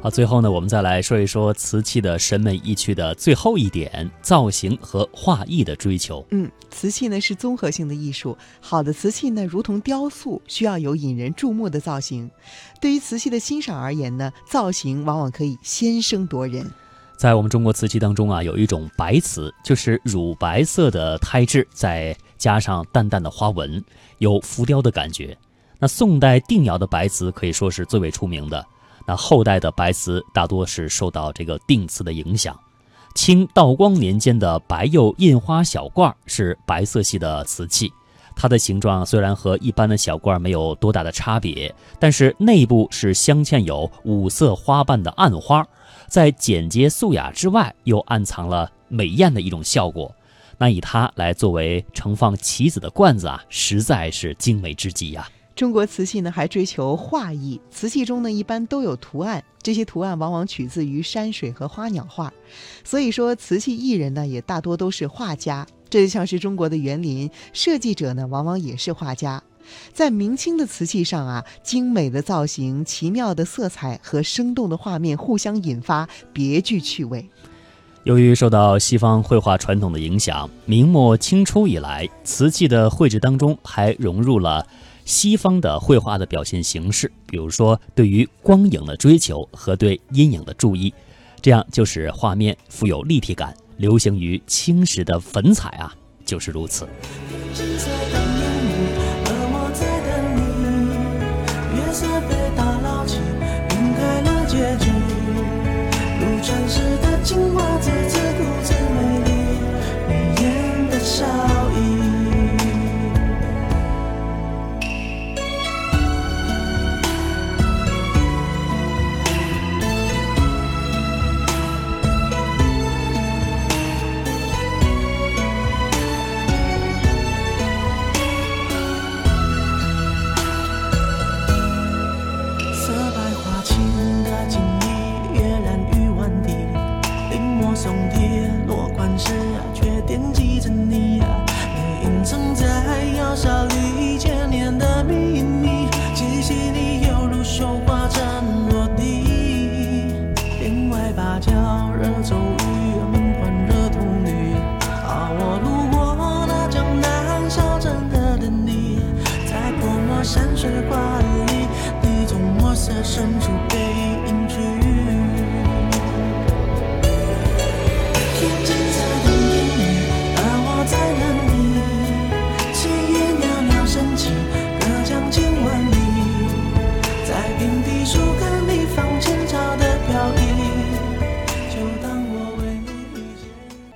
好，最后呢，我们再来说一说瓷器的审美意趣的最后一点——造型和画意的追求。嗯，瓷器呢是综合性的艺术，好的瓷器呢如同雕塑，需要有引人注目的造型。对于瓷器的欣赏而言呢，造型往往可以先声夺人。在我们中国瓷器当中啊，有一种白瓷，就是乳白色的胎质，再加上淡淡的花纹，有浮雕的感觉。那宋代定窑的白瓷可以说是最为出名的。那后代的白瓷大多是受到这个定瓷的影响。清道光年间的白釉印花小罐是白色系的瓷器，它的形状虽然和一般的小罐没有多大的差别，但是内部是镶嵌有五色花瓣的暗花，在简洁素雅之外，又暗藏了美艳的一种效果。那以它来作为盛放棋子的罐子啊，实在是精美之极呀。中国瓷器呢还追求画意，瓷器中呢一般都有图案，这些图案往往取自于山水和花鸟画，所以说瓷器艺人呢也大多都是画家。这就像是中国的园林设计者呢，往往也是画家。在明清的瓷器上啊，精美的造型、奇妙的色彩和生动的画面互相引发，别具趣味。由于受到西方绘画传统的影响，明末清初以来，瓷器的绘制当中还融入了。西方的绘画的表现形式，比如说对于光影的追求和对阴影的注意，这样就使画面富有立体感。流行于青石的粉彩啊，就是如此。月色幻视啊，却惦记着你呀。你隐藏在药效里千年的秘密，窒息你犹如绣花针落地，帘外芭蕉。